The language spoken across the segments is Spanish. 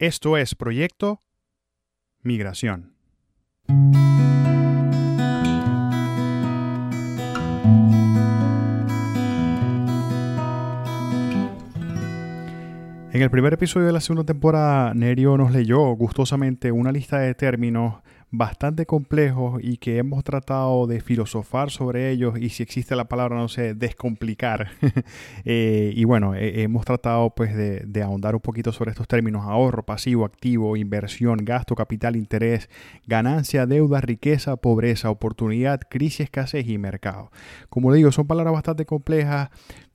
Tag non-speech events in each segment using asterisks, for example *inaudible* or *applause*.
Esto es Proyecto Migración. En el primer episodio de la segunda temporada, Nerio nos leyó gustosamente una lista de términos bastante complejos y que hemos tratado de filosofar sobre ellos y si existe la palabra, no sé, descomplicar. *laughs* Eh, y bueno, hemos tratado pues de, de, ahondar un poquito sobre estos términos, ahorro, pasivo, activo, inversión, gasto, capital, interés, ganancia, deuda, riqueza, pobreza, oportunidad, crisis, escasez y mercado. Como le digo, son palabras bastante complejas,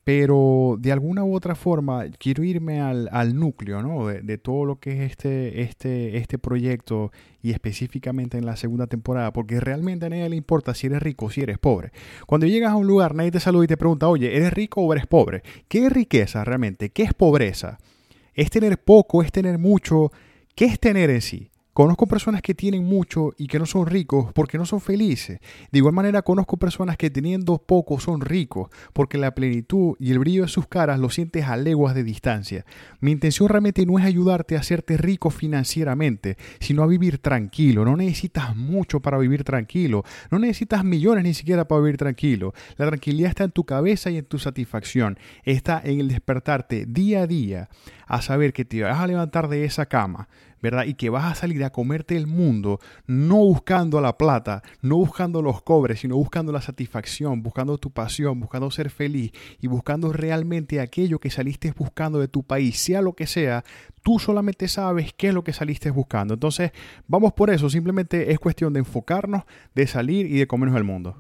pero de alguna u otra forma quiero irme al, núcleo ¿no? de, todo lo que es este, este, este proyecto y específicamente en la segunda temporada, porque realmente a nadie le importa si eres rico o si eres pobre. Cuando llegas a un lugar, nadie te saluda y te pregunta, oye, ¿eres rico o eres pobre? ¿Qué es riqueza realmente? ¿Qué es pobreza? ¿Es tener poco? ¿Es tener mucho? ¿Qué es tener en sí? Conozco personas que tienen mucho y que no son ricos porque no son felices. De igual manera conozco personas que teniendo poco son ricos porque la plenitud y el brillo de sus caras lo sientes a leguas de distancia. Mi intención realmente no es ayudarte a hacerte rico financieramente, sino a vivir tranquilo. No necesitas mucho para vivir tranquilo. No necesitas millones ni siquiera para vivir tranquilo. La tranquilidad está en tu cabeza y en tu satisfacción. Está en el despertarte día a día a saber que te vas a levantar de esa cama ¿verdad? Y que vas a salir a comerte el mundo no buscando la plata, no buscando los cobres, sino buscando la satisfacción, buscando tu pasión, buscando ser feliz y buscando realmente aquello que saliste buscando de tu país, sea lo que sea, tú solamente sabes qué es lo que saliste buscando. Entonces, vamos por eso, simplemente es cuestión de enfocarnos, de salir y de comernos el mundo.